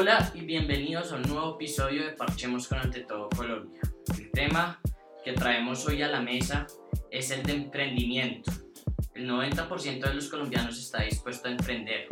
Hola y bienvenidos a un nuevo episodio de Parchemos con Ante Todo Colombia. El tema que traemos hoy a la mesa es el de emprendimiento. El 90% de los colombianos está dispuesto a emprender.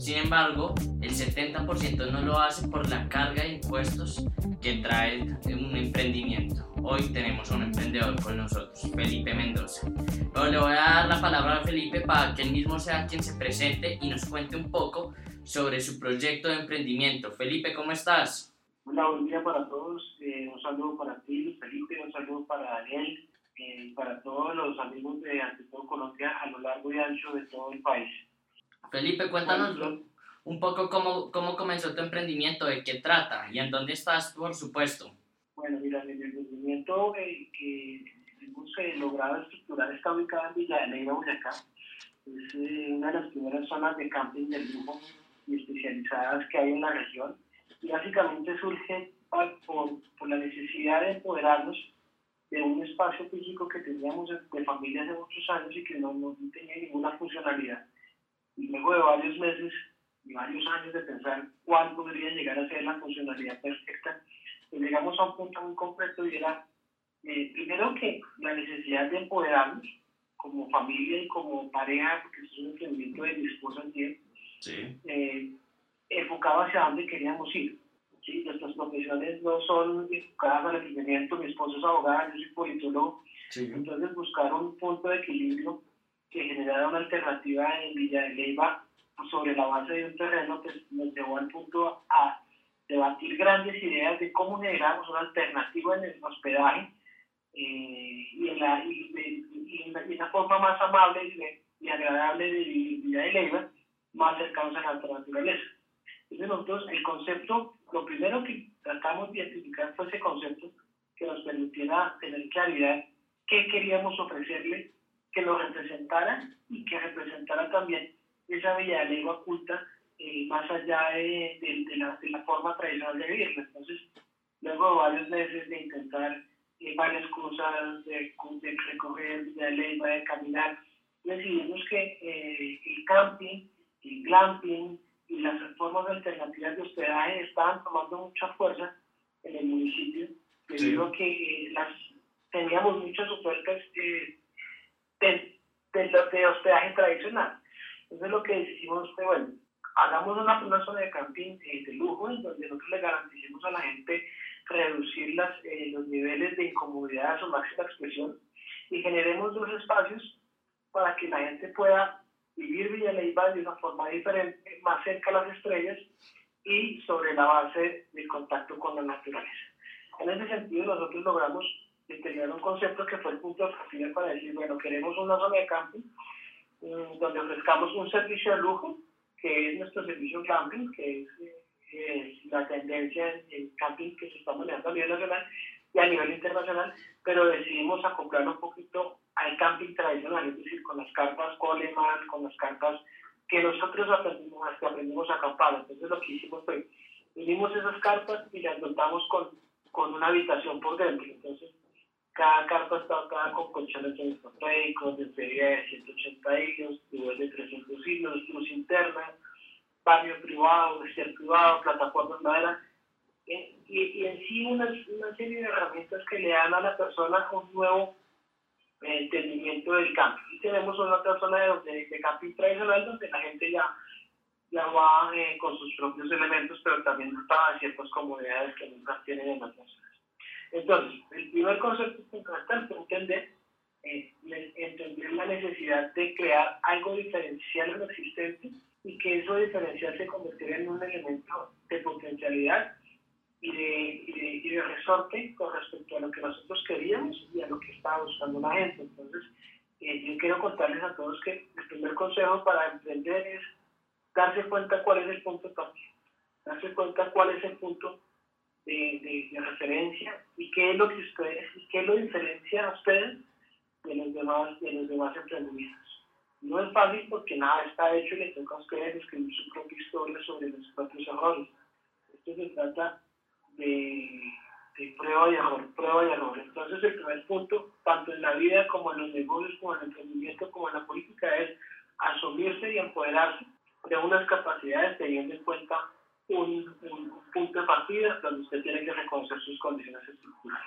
Sin embargo, el 70% no lo hace por la carga de impuestos que trae un emprendimiento. Hoy tenemos a un emprendedor con nosotros, Felipe Mendoza. Pero le voy a dar la palabra a Felipe para que él mismo sea quien se presente y nos cuente un poco sobre su proyecto de emprendimiento. Felipe, ¿cómo estás? Hola, buen día para todos. Eh, un saludo para ti, Felipe, un saludo para Daniel, eh, para todos los amigos de Ante Todo Colombia a lo largo y ancho de todo el país. Felipe, cuéntanos un poco cómo, cómo comenzó tu emprendimiento, de qué trata y en dónde estás, por supuesto. Bueno, mira, mi emprendimiento eh, que hemos logrado estructurar está ubicado en Villa de Boyacá. Es una de las primeras zonas de camping del lujo y especializadas que hay en la región. Y básicamente surge por, por la necesidad de empoderarnos de un espacio físico que teníamos de familia hace muchos años y que no, no tenía ninguna funcionalidad. Y luego de varios meses y varios años de pensar cuál podría llegar a ser la funcionalidad perfecta, pues llegamos a un punto muy concreto y era, eh, primero que la necesidad de empoderarnos como familia y como pareja, porque es un emprendimiento de mi esposa y sí. eh, enfocado hacia dónde queríamos ir. ¿sí? Nuestras profesiones no son enfocadas al emprendimiento, mi esposo es abogado, yo soy politólogo, sí. entonces buscar un punto de equilibrio que generara una alternativa en Villa de Leyva sobre la base de un terreno, pues nos llevó al punto a debatir grandes ideas de cómo generamos una alternativa en el hospedaje eh, y, en la, y, en la, forma más amable y, agradable de Villa de Leyva, más cercanos a la naturaleza. Entonces nosotros el concepto, lo primero que tratamos de identificar fue ese concepto que nos permitiera tener claridad qué queríamos ofrecerle que lo representara y que representara también esa Villa de oculta eh, más allá de, de, la, de, la, forma tradicional de vivir. Entonces, luego de varios meses de intentar eh, varias cosas, de, de recorrer de Leyva, de caminar, decidimos que eh, el camping, el glamping y las formas alternativas de hospedaje estaban tomando mucha fuerza en el municipio, debido a que las, teníamos muchas ofertas de, de, hospedaje tradicional. Entonces lo que decidimos fue, bueno, hagamos una, una zona de camping eh, de lujo en donde nosotros le garanticemos a la gente reducir las, eh, los niveles de incomodidad a su máxima expresión y generemos dos espacios para que la gente pueda vivir Villa Leyva de una forma diferente, más cerca a las estrellas y sobre la base del contacto con la naturaleza. En ese sentido, nosotros logramos tener un concepto que fue el punto de para decir, bueno, queremos una zona de camping mm, donde ofrezcamos un servicio de lujo, que es nuestro servicio camping, que es, eh, la tendencia en, camping que se está manejando a nivel nacional y a nivel internacional, pero decidimos acoplarlo un poquito al camping tradicional, es decir, con las carpas Coleman, con las carpas que nosotros aprendimos, que aprendimos a acampar. Entonces lo que hicimos fue, unimos esas carpas y las montamos con, con una habitación por dentro. Entonces cada carpa está cada con colchones semistratégicos, de feria de 180 hilos, tubos de 300 hilos, luz interna, baño privado, vestido privado, plataforma de madera, eh, y, y, en sí una, una, serie de herramientas que le dan a la persona un nuevo eh, entendimiento del camping. Y tenemos una otra zona de, de, camping tradicional donde la gente ya, ya va eh, con sus propios elementos, pero también para ciertas comodidades que nunca tienen en otras zonas. Entonces, el primer concepto es entender, eh, entender la necesidad de crear algo diferencial en lo existente y que eso diferencial se convirtiera en un elemento de potencialidad y de, y de, resorte con respecto a lo que nosotros queríamos y a lo que estaba buscando la gente. Entonces, eh, yo quiero contarles a todos que el primer consejo para emprender es darse cuenta cuál es el punto toque, darse cuenta cuál es el punto de, de, referencia y qué es lo que ustedes, y qué lo diferencia a ustedes de los demás, de los demás emprendimientos. No es fácil porque nada está hecho y les toca a ustedes escribir su propia historia sobre los propios errores. Esto se trata de, de prueba y error, prueba y error. Entonces el primer punto, tanto en la vida como en los negocios, como en el emprendimiento, como en la política, es asumirse y empoderarse de unas capacidades teniendo en cuenta un, punto de partida donde usted tiene que reconocer sus condiciones estructurales.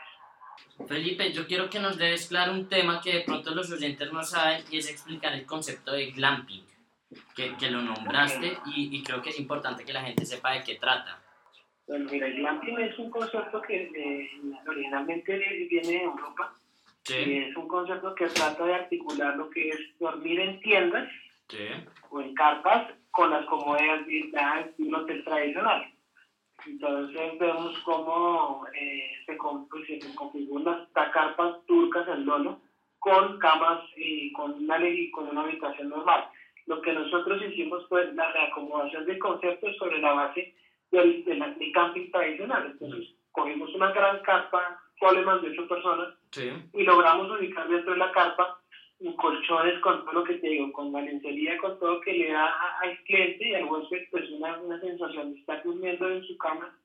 Felipe, yo quiero que nos des claro un tema que de pronto los oyentes no saben y es explicar el concepto de glamping, que, que lo nombraste y, y, creo que es importante que la gente sepa de qué trata. Bueno, mira, el glamping es un concepto que eh, originalmente viene de Europa. Y es un concepto que trata de articular lo que es dormir en tiendas o en carpas con las comodidades de un hotel tradicional. Entonces vemos cómo eh, se, pues, se configuran las carpas turcas en lolo con camas y con una, y con una habitación normal. Lo que nosotros hicimos fue la reacomodación del concepto sobre la base del, del, camping tradicional. Entonces cogimos una gran carpa, más de ocho personas, y logramos ubicar dentro de la carpa colchones con todo lo que te digo, con la lencería, con todo que le da al cliente y al huésped pues una, una sensación de estar durmiendo en su cama,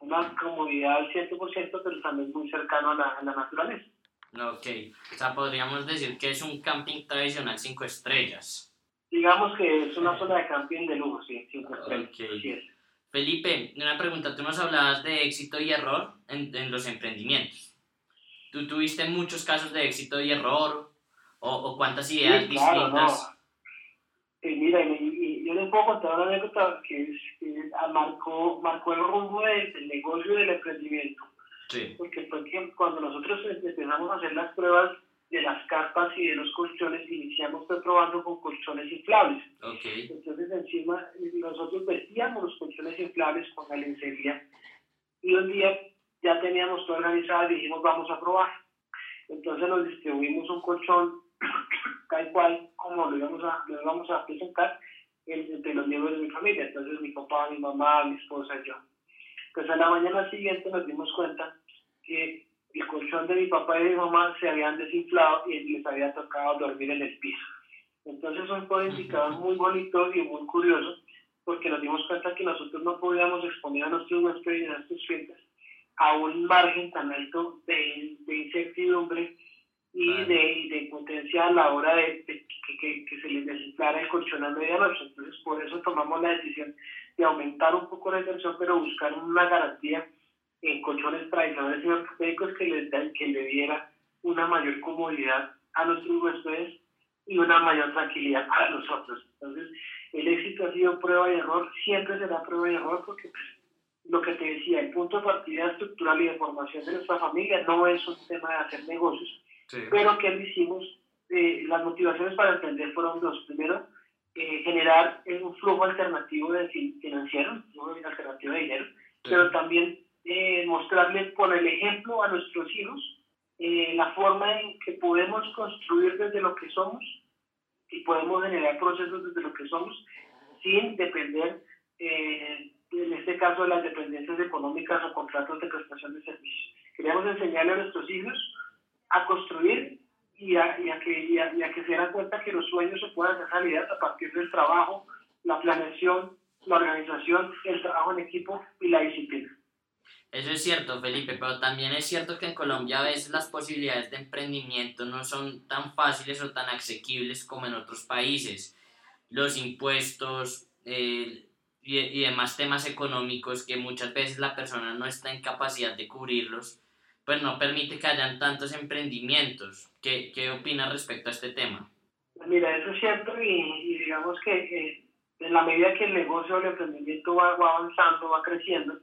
una comodidad al 100%, pero también muy cercano a la, a la naturaleza. Ok, o sea, podríamos decir que es un camping tradicional cinco estrellas. Digamos que es una zona de camping de lujo, sí, cinco estrellas. Okay. Felipe, una pregunta, tú nos hablabas de éxito y error en, en los emprendimientos. ¿Tú tuviste muchos casos de éxito y error? o, cuántas ideas sí, claro, distintas. No. mira, y, yo les puedo contar una anécdota que, es, que marcó, marcó el rumbo del, negocio y del emprendimiento. Sí. Porque fue que cuando nosotros empezamos a hacer las pruebas de las carpas y de los colchones, iniciamos probando con colchones inflables. Okay. Entonces encima nosotros vestíamos los colchones inflables con la lencería y un día ya teníamos todo organizado y dijimos vamos a probar. Entonces nos distribuimos un colchón tal cual como lo íbamos a, lo íbamos a presentar entre los miembros de mi familia, entonces mi papá, mi mamá, mi esposa yo. Pues a la mañana siguiente nos dimos cuenta que el colchón de mi papá y de mi mamá se habían desinflado y les había tocado dormir en el piso. Entonces son fue indicador muy bonito y muy curioso porque nos dimos cuenta que nosotros no podíamos exponer a nuestros huéspedes y a nuestros clientes a un margen tan alto de, de incertidumbre y de, de potencia a la hora de, que, que, se les desinflara el colchón a medianoche. Entonces, por eso tomamos la decisión de aumentar un poco la inversión, pero buscar una garantía en colchones tradicionales y ortopédicos que les que le diera una mayor comodidad a nuestros huéspedes y una mayor tranquilidad para nosotros. Entonces, el éxito ha sido prueba y error, siempre será prueba y error porque pues, lo que te decía, el punto de partida estructural y de formación de nuestra familia no es un tema de hacer negocios, pero que hicimos, eh, las motivaciones para emprender fueron dos. Primero, eh, generar un flujo alternativo de financiero, un alternativo de dinero, pero también eh, mostrarle por el ejemplo a nuestros hijos la forma en que podemos construir desde lo que somos y podemos generar procesos desde lo que somos sin depender, en este caso, de las dependencias económicas o contratos de prestación de servicios. Queríamos enseñarle a nuestros hijos a construir y a, y a que, y a, que se den cuenta que los sueños se pueden hacer realidad a partir del trabajo, la planeación, la organización, el trabajo en equipo y la disciplina. Eso es cierto, Felipe, pero también es cierto que en Colombia a veces las posibilidades de emprendimiento no son tan fáciles o tan asequibles como en otros países. Los impuestos eh, y, y demás temas económicos que muchas veces la persona no está en capacidad de cubrirlos, pues no permite que hayan tantos emprendimientos. ¿Qué, qué opinas respecto a este tema? Mira, eso es cierto y, digamos que en la medida que el negocio o el emprendimiento va, avanzando, va creciendo,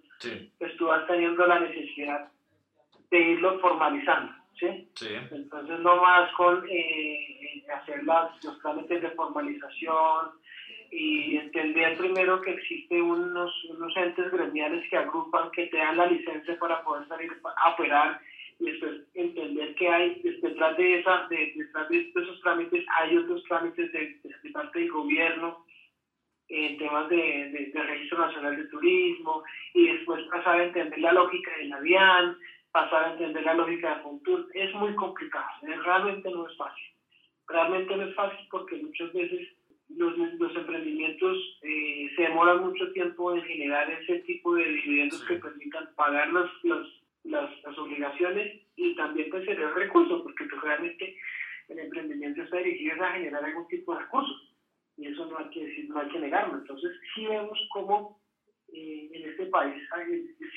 pues tú vas teniendo la necesidad de irlo formalizando. ¿sí? sí. Entonces no más con eh, hacer las, los trámites de formalización, y entender primero que existen unos, unos entes gremiales que agrupan, que te dan la licencia para poder salir a operar y después entender que hay detrás de, esa, de, detrás de esos trámites hay otros trámites de, de, parte del gobierno en temas de, de, registro nacional de turismo y después pasar a entender la lógica de la DIAN, pasar a entender la lógica de Fontur, es muy complicado, realmente no es fácil. Realmente no es fácil porque muchas veces los, los emprendimientos eh, se demoran mucho tiempo en generar ese tipo de dividendos que permitan pagar los, los, las, las, obligaciones y también pues el recursos, porque pues, realmente el emprendimiento está dirigido a generar algún tipo de recursos y eso no hay que decir, no hay que negarlo. Entonces sí vemos cómo eh, país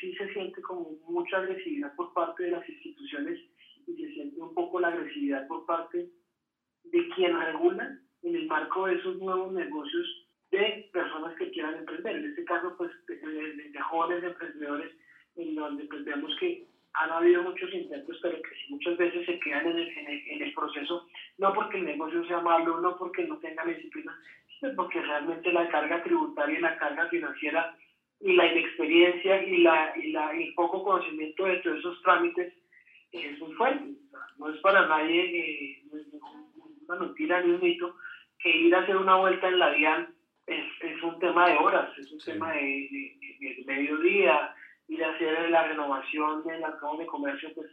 sí se siente como mucha agresividad por parte de las instituciones y se siente un poco la agresividad por parte de quien regula en el marco de esos nuevos negocios de personas que quieran emprender. En este caso, pues, de, de, jóvenes emprendedores, en donde pues, vemos que han habido muchos intentos, pero que muchas veces se quedan en el, en el, proceso, no porque el negocio sea malo, no porque no tengan disciplina, sino porque realmente la carga tributaria y la carga financiera y la inexperiencia y, la, y, la, el poco conocimiento de todos esos trámites es muy fuerte. no es para nadie eh, una mentira ni un mito que ir a hacer una vuelta en la DIAN es, es un tema de horas, es un tema de, de, mediodía, ir a hacer la renovación de la Cámara de Comercio, pues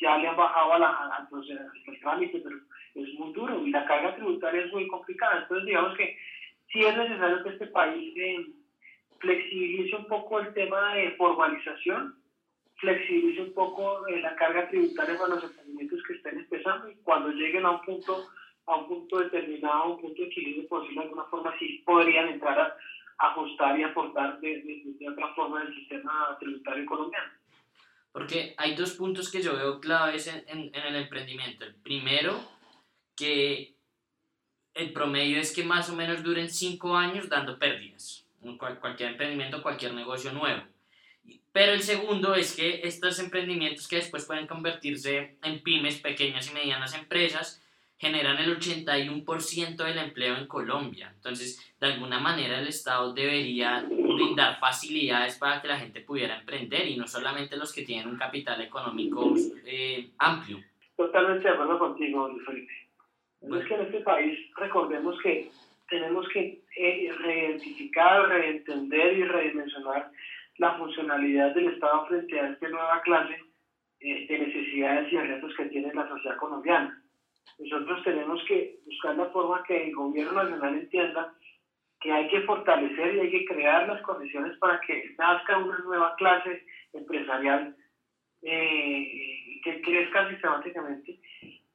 ya le han bajado a la, a, pues, el trámite, pero es muy duro y la carga tributaria es muy complicada. Entonces, digamos que sí es necesario que este país eh, flexibilice un poco el tema de formalización, flexibilice un poco eh, la carga tributaria para los emprendimientos que estén empezando y cuando lleguen a un punto a un punto determinado, un punto de equilibrio, por decirlo de alguna forma, sí podrían entrar a, ajustar y aportar de, de, otra forma el sistema tributario colombiano. Porque hay dos puntos que yo veo claves en, en, en, el emprendimiento. El primero, que el promedio es que más o menos duren cinco años dando pérdidas. Cual, cualquier emprendimiento, cualquier negocio nuevo. Pero el segundo es que estos emprendimientos que después pueden convertirse en pymes, pequeñas y medianas empresas, generan el 81% del empleo en Colombia. Entonces, de alguna manera el Estado debería brindar facilidades para que la gente pudiera emprender y no solamente los que tienen un capital económico eh, amplio. Totalmente de acuerdo contigo, Luis Felipe. Es que en este país recordemos que tenemos que eh, reidentificar, reentender y redimensionar la funcionalidad del Estado frente a esta nueva clase eh, de necesidades y retos que tiene la sociedad colombiana nosotros tenemos que buscar la forma que el gobierno nacional entienda que hay que fortalecer y hay que crear las condiciones para que nazca una nueva clase empresarial eh, que crezca sistemáticamente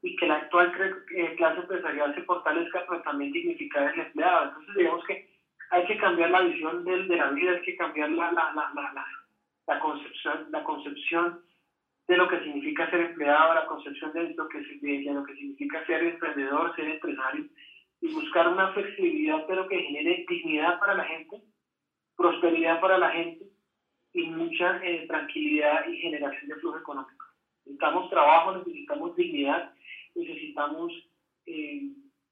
y que la actual eh, clase empresarial se fortalezca, pero también dignificar el empleado. Entonces, digamos que hay que cambiar la visión de, de la vida, hay que cambiar la, la, la, la concepción, la concepción de lo que significa ser empleado, la concepción de lo que, de lo que significa ser emprendedor, ser empresario, y buscar una flexibilidad, pero que genere dignidad para la gente, prosperidad para la gente y mucha eh, tranquilidad y generación de flujo económico. Necesitamos trabajo, necesitamos dignidad, necesitamos eh,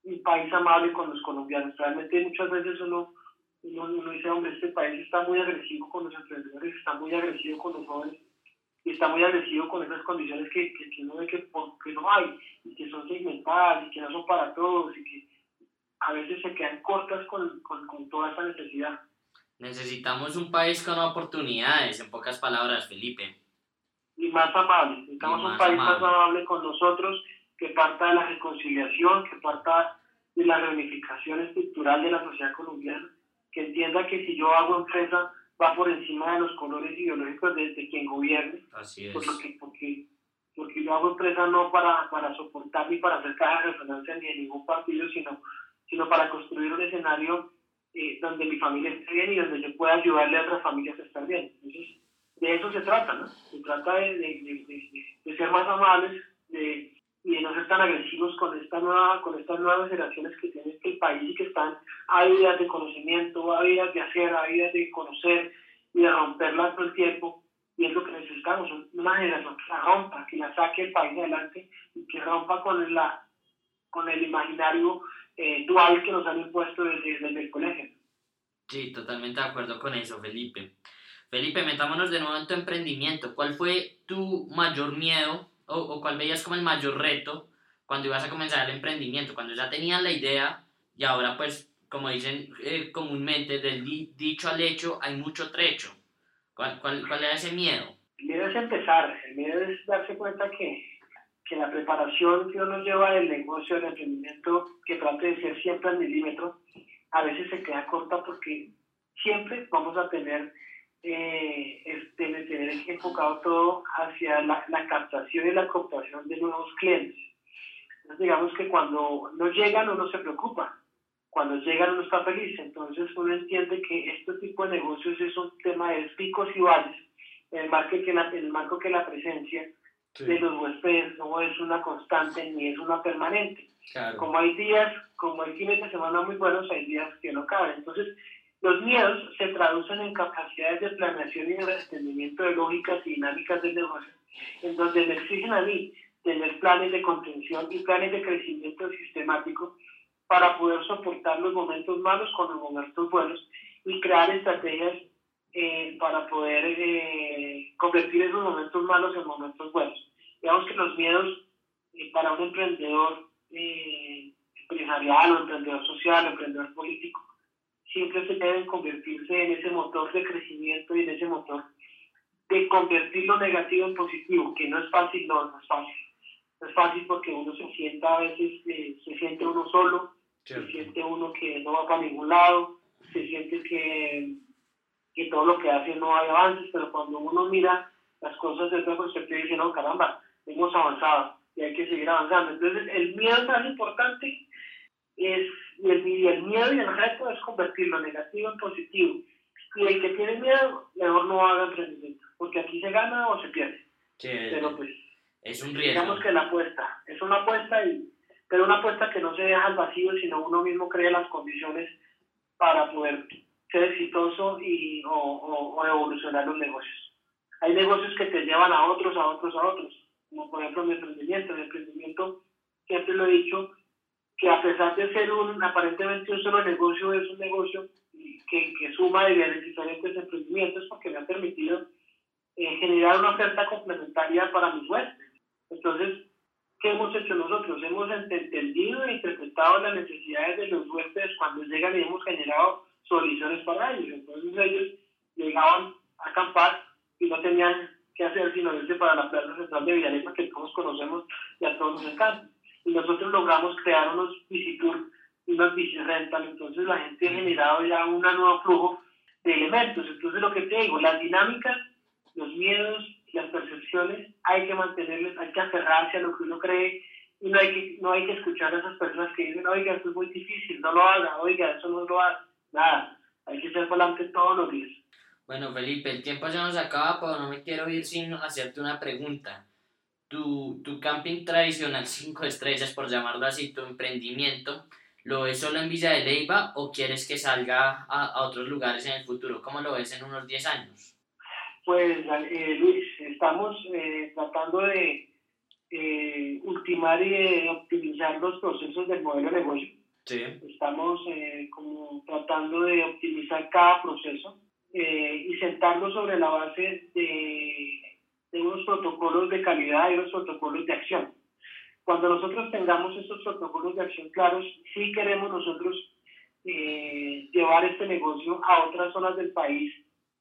un país amable con los colombianos. Realmente muchas veces uno, uno, dice, hombre, este país está muy agresivo con los emprendedores, está muy agresivo con los jóvenes, y está muy agresivo con esas condiciones que, que, uno ve que, que, no hay y que son segmentadas y que no son para todos y que a veces se quedan cortas con, con, con toda esa necesidad. Necesitamos un país con oportunidades, en pocas palabras, Felipe. Y más amable. Necesitamos un país más amable con nosotros, que parta de la reconciliación, que parta de la reunificación estructural de la sociedad colombiana, que entienda que si yo hago empresa va por encima de los colores ideológicos de, quien gobierne. Así es. porque, porque, porque yo hago empresa no para, para soportar ni para hacer caja de resonancia ni de ningún partido, sino, sino para construir un escenario eh, donde mi familia esté bien y donde yo pueda ayudarle a otras familias a estar bien. Entonces, de eso se trata, ¿no? Se trata de, de, de, ser más amables, de y de no ser tan agresivos con, esta nueva, con estas nuevas generaciones que tiene el país y que están ávidas de conocimiento, ávidas de hacer, ávidas de conocer y de romperlas todo el tiempo. Y es lo que necesitamos, una generación que la rompa, que la saque el país adelante y que rompa con, la, con el imaginario eh, dual que nos han impuesto desde, desde el colegio. Sí, totalmente de acuerdo con eso, Felipe. Felipe, metámonos de nuevo en tu emprendimiento. ¿Cuál fue tu mayor miedo o, o cuál veías como el mayor reto cuando ibas a comenzar el emprendimiento, cuando ya tenías la idea y ahora pues, como dicen eh, comúnmente, del dicho al hecho hay mucho trecho. ¿Cuál, cuál, cuál era ese miedo? El miedo es empezar, el miedo es darse cuenta que, que la preparación que uno lleva del negocio, del emprendimiento, que trate de ser siempre al milímetro, a veces se queda corta porque siempre vamos a tener eh, este, tener enfocado todo hacia la, la, captación y la cooptación de nuevos clientes. Entonces, digamos que cuando no llegan uno se preocupa. cuando llegan uno está feliz. Entonces uno entiende que este tipo de negocios es un tema de picos y valles, en el marco que la, el marco que la presencia de los huéspedes no es una constante ni es una permanente. Como hay días, como hay fines de semana muy buenos, hay días que no caben. Entonces, los miedos se traducen en capacidades de planeación y de entendimiento de lógicas y dinámicas del negocio, en donde me exigen a mí tener planes de contención y planes de crecimiento sistemático para poder soportar los momentos malos con los momentos buenos y crear estrategias eh, para poder eh, convertir esos momentos malos en momentos buenos. Digamos que los miedos eh, para un emprendedor empresarial o emprendedor social o emprendedor político siempre se deben convertirse en ese motor de crecimiento y en ese motor de convertir lo negativo en positivo, que no es fácil, no, no es fácil. No es fácil porque uno se sienta a veces, se siente uno solo, se siente uno que no va para ningún lado, se siente que que todo lo que hace no hay avances, pero cuando uno mira las cosas desde otra perspectiva dice, no, caramba, hemos avanzado y hay que seguir avanzando. Entonces, el miedo más importante es, y el, miedo y el reto es convertir lo negativo en positivo. Y el que tiene miedo, mejor no haga emprendimiento, porque aquí se gana o se pierde. pero pues, es un riesgo. Digamos que la apuesta, es una apuesta, y, pero una apuesta que no se deja al vacío, sino uno mismo crea las condiciones para poder ser exitoso y, o, o, evolucionar los negocios. Hay negocios que te llevan a otros, a otros, a otros, como por ejemplo mi emprendimiento. Mi emprendimiento, siempre lo he dicho, que a pesar de ser un aparentemente un solo negocio, es un negocio que, que suma diferentes emprendimientos porque me ha permitido eh, generar una oferta complementaria para mis huéspedes. Entonces, ¿qué hemos hecho nosotros? Hemos entendido e interpretado las necesidades de los huéspedes cuando llegan y hemos generado soluciones para ellos. Entonces ellos llegaban a acampar y no tenían que hacer sino irse para la plaza central de Villalema que todos conocemos y a todos nos encanta. Y nosotros logramos crear unos visitur y unas bicirrental, entonces la gente ha generado ya un nuevo flujo de elementos. Entonces lo que te digo, las dinámicas, los miedos, las percepciones, hay que mantenerles, hay que aferrarse a lo que uno cree y no hay que, no hay que escuchar a esas personas que dicen, oiga, esto es muy difícil, no lo haga, oiga, eso no lo haga nada, hay que ser volante todos los días. Bueno, Felipe, el tiempo ya nos acaba, pero no me quiero ir sin hacerte una pregunta. Tu, tu camping tradicional 5 estrellas, por llamarlo así, tu emprendimiento, ¿lo ves solo en Villa de Leyva o quieres que salga a, a otros lugares en el futuro? ¿Cómo lo ves en unos 10 años? Pues, eh, Luis, estamos eh, tratando de eh, ultimar y optimizar los procesos del modelo de negocio Estamos eh, como tratando de optimizar cada proceso eh, y sentarlo sobre la base de, de, unos protocolos de calidad y unos protocolos de acción. Cuando nosotros tengamos estos protocolos de acción claros, sí queremos nosotros eh, llevar este negocio a otras zonas del país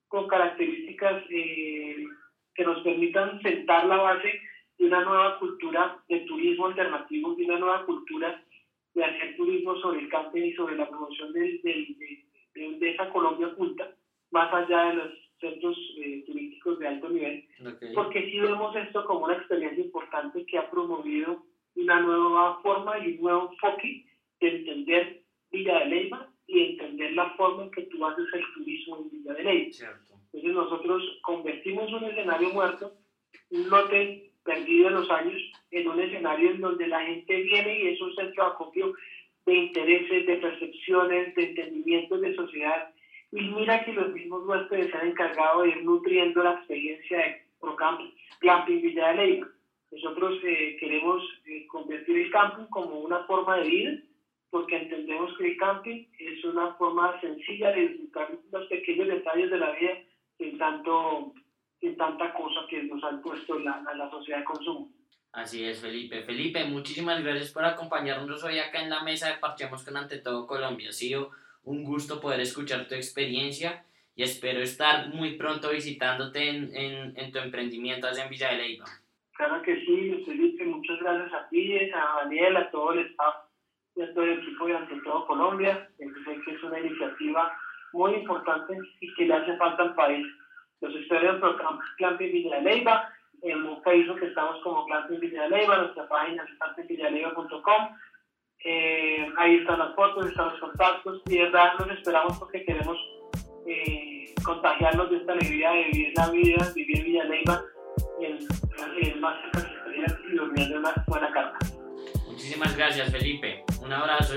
con características que nos permitan sentar la base de una nueva cultura de turismo alternativo, de una nueva cultura de hacer turismo sobre el camping y sobre la promoción de, de, esa Colombia oculta, más allá de los centros eh, turísticos de alto nivel, porque sí vemos esto como una experiencia importante que ha promovido una nueva forma y un nuevo enfoque de entender Villa de Leyva y entender la forma en que tú haces el turismo en Villa de Leyva. Entonces nosotros convertimos un escenario muerto, un lote perdido en los años en un escenario en donde la gente viene y es un centro de acopio de intereses, de percepciones, de entendimientos de sociedad. Y mira que los mismos huéspedes se han encargado de ir nutriendo la experiencia de Procamp, Glamping Villa de. Nosotros eh, queremos eh, convertir el camping como una forma de vida, porque entendemos que el camping es una forma sencilla de disfrutar los pequeños detalles de la vida sin tanto tanta cosa que nos han puesto la, la sociedad de consumo. Así es, Felipe. Felipe, muchísimas gracias por acompañarnos hoy acá en la mesa de Parchemos con Ante Todo Colombia. Sido un gusto poder escuchar tu experiencia y espero estar muy pronto visitándote en, en, en tu emprendimiento allá en Villa de Leyva. Claro que sí, Felipe. Muchas gracias a ti, a Daniel, a todo el staff y a todo el equipo de Ante Todo Colombia. Sé que es una iniciativa muy importante y que le hace falta al país los historias por Clamping Villa de Leyva, en Facebook estamos como Clamping Villa de Leyva, nuestra página es clampingvilladeleyva.com. Eh, ahí están las fotos, están los contactos y de verdad los esperamos porque queremos eh, contagiarnos de esta alegría de vivir la vida, vivir Villa Leyva el, el más cerca y durmiendo una buena carta. Muchísimas gracias Felipe, un abrazo